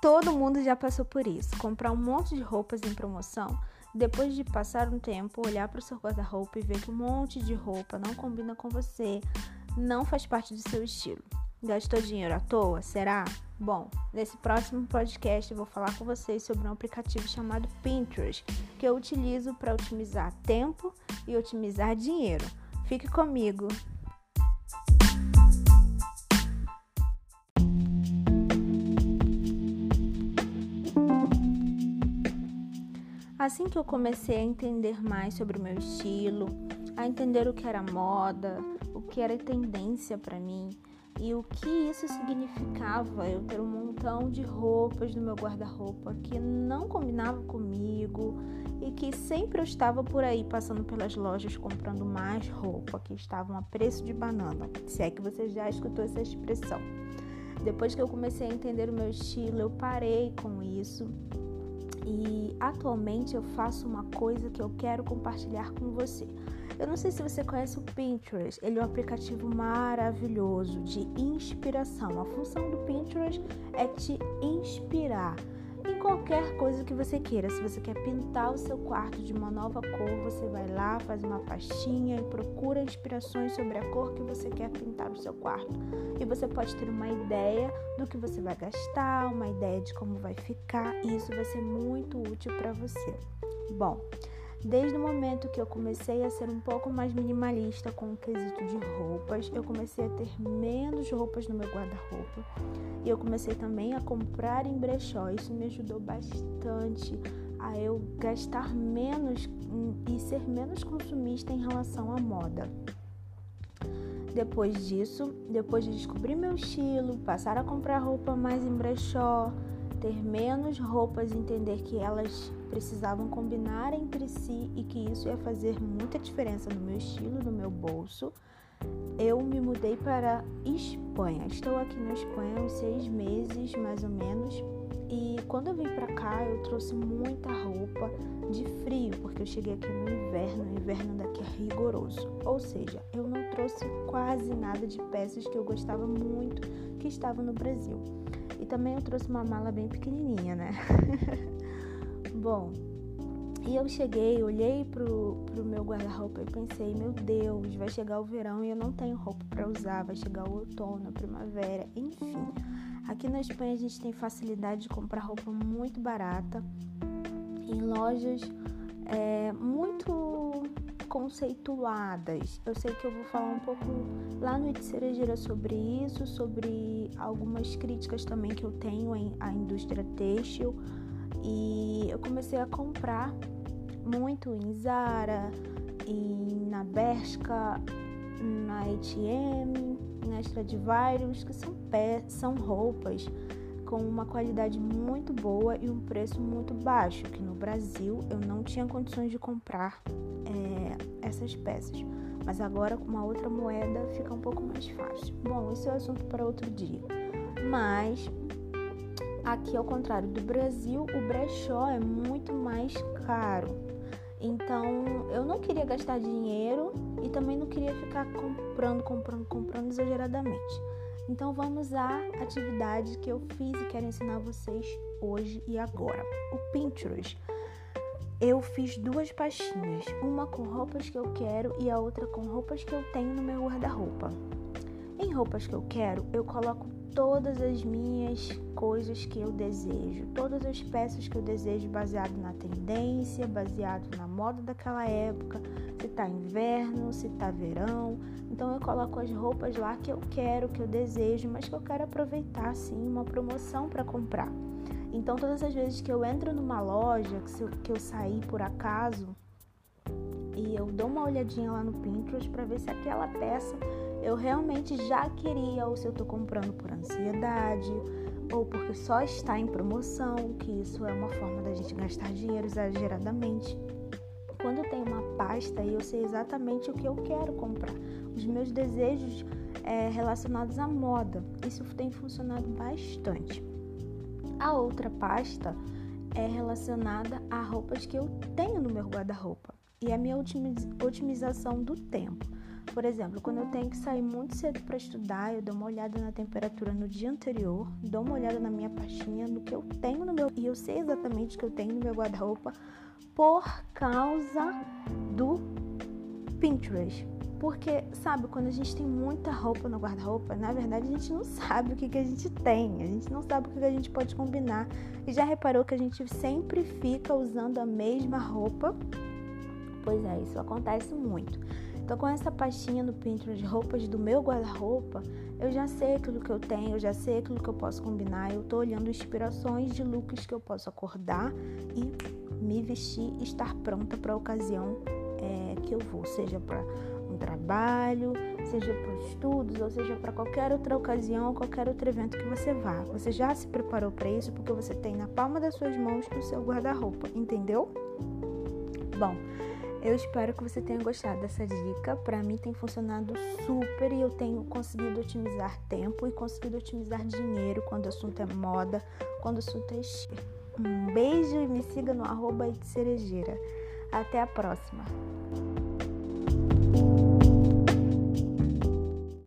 Todo mundo já passou por isso. Comprar um monte de roupas em promoção, depois de passar um tempo, olhar para o seu guarda-roupa e ver que um monte de roupa não combina com você, não faz parte do seu estilo. Gastou dinheiro à toa? Será? Bom, nesse próximo podcast eu vou falar com vocês sobre um aplicativo chamado Pinterest, que eu utilizo para otimizar tempo e otimizar dinheiro. Fique comigo! Assim que eu comecei a entender mais sobre o meu estilo, a entender o que era moda, o que era tendência para mim e o que isso significava, eu ter um montão de roupas no meu guarda-roupa que não combinava comigo e que sempre eu estava por aí passando pelas lojas comprando mais roupa que estavam a preço de banana. Se é que você já escutou essa expressão. Depois que eu comecei a entender o meu estilo, eu parei com isso e atualmente eu faço uma coisa que eu quero compartilhar com você. Eu não sei se você conhece o Pinterest, ele é um aplicativo maravilhoso de inspiração. A função do Pinterest é te inspirar qualquer coisa que você queira. Se você quer pintar o seu quarto de uma nova cor, você vai lá, faz uma pastinha e procura inspirações sobre a cor que você quer pintar o seu quarto. E você pode ter uma ideia do que você vai gastar, uma ideia de como vai ficar, e isso vai ser muito útil para você. Bom, Desde o momento que eu comecei a ser um pouco mais minimalista com o quesito de roupas, eu comecei a ter menos roupas no meu guarda-roupa e eu comecei também a comprar em brechó. Isso me ajudou bastante a eu gastar menos e ser menos consumista em relação à moda. Depois disso, depois de descobrir meu estilo, passar a comprar roupa mais em brechó, ter menos roupas entender que elas precisavam combinar entre si e que isso ia fazer muita diferença no meu estilo, no meu bolso, eu me mudei para Espanha. Estou aqui na Espanha há uns seis meses, mais ou menos. E quando eu vim para cá, eu trouxe muita roupa de frio, porque eu cheguei aqui no inverno. O inverno daqui é rigoroso. Ou seja, eu não trouxe quase nada de peças que eu gostava muito que estavam no Brasil. E também eu trouxe uma mala bem pequenininha, né? Bom, e eu cheguei, olhei pro, pro meu guarda-roupa e pensei, meu Deus, vai chegar o verão e eu não tenho roupa para usar, vai chegar o outono, a primavera, enfim. Aqui na Espanha a gente tem facilidade de comprar roupa muito barata em lojas é, conceituadas. Eu sei que eu vou falar um pouco lá no Itceregira sobre isso, sobre algumas críticas também que eu tenho à indústria têxtil e eu comecei a comprar muito em Zara, em, na Bershka, na H&M, na Stradivarius, que são, pé, são roupas com uma qualidade muito boa e um preço muito baixo, que no Brasil eu não tinha condições de comprar é, essas peças. Mas agora com uma outra moeda fica um pouco mais fácil. Bom, esse é assunto para outro dia. Mas Aqui, ao contrário do Brasil, o brechó é muito mais caro. Então, eu não queria gastar dinheiro e também não queria ficar comprando, comprando, comprando exageradamente. Então, vamos à atividade que eu fiz e quero ensinar vocês hoje e agora. O Pinterest. Eu fiz duas pastinhas, uma com roupas que eu quero e a outra com roupas que eu tenho no meu guarda-roupa. Em roupas que eu quero, eu coloco todas as minhas coisas que eu desejo, todas as peças que eu desejo baseado na tendência, baseado na moda daquela época, se tá inverno, se tá verão. Então eu coloco as roupas lá que eu quero, que eu desejo, mas que eu quero aproveitar sim uma promoção para comprar. Então todas as vezes que eu entro numa loja, que eu, que eu saí por acaso, e eu dou uma olhadinha lá no Pinterest para ver se aquela peça eu realmente já queria, ou se eu estou comprando por ansiedade, ou porque só está em promoção, que isso é uma forma da gente gastar dinheiro exageradamente. Quando eu tenho uma pasta e eu sei exatamente o que eu quero comprar, os meus desejos é, relacionados à moda, isso tem funcionado bastante. A outra pasta é relacionada a roupas que eu tenho no meu guarda-roupa e a minha otimização do tempo. Por exemplo, quando eu tenho que sair muito cedo para estudar, eu dou uma olhada na temperatura no dia anterior, dou uma olhada na minha pastinha, no que eu tenho no meu. E eu sei exatamente o que eu tenho no meu guarda-roupa por causa do Pinterest. Porque, sabe, quando a gente tem muita roupa no guarda-roupa, na verdade a gente não sabe o que, que a gente tem, a gente não sabe o que, que a gente pode combinar. E já reparou que a gente sempre fica usando a mesma roupa? Pois é, isso acontece muito. Então, com essa pastinha no Pinterest de roupas do meu guarda-roupa, eu já sei aquilo que eu tenho, eu já sei aquilo que eu posso combinar. Eu tô olhando inspirações de looks que eu posso acordar e me vestir estar pronta para a ocasião é, que eu vou, seja para um trabalho, seja para estudos, ou seja para qualquer outra ocasião ou qualquer outro evento que você vá. Você já se preparou para isso porque você tem na palma das suas mãos o seu guarda-roupa, entendeu? Bom, eu espero que você tenha gostado dessa dica. Para mim tem funcionado super e eu tenho conseguido otimizar tempo e conseguido otimizar dinheiro quando o assunto é moda, quando o assunto é estilo. Um beijo e me siga no arroba de cerejeira. Até a próxima!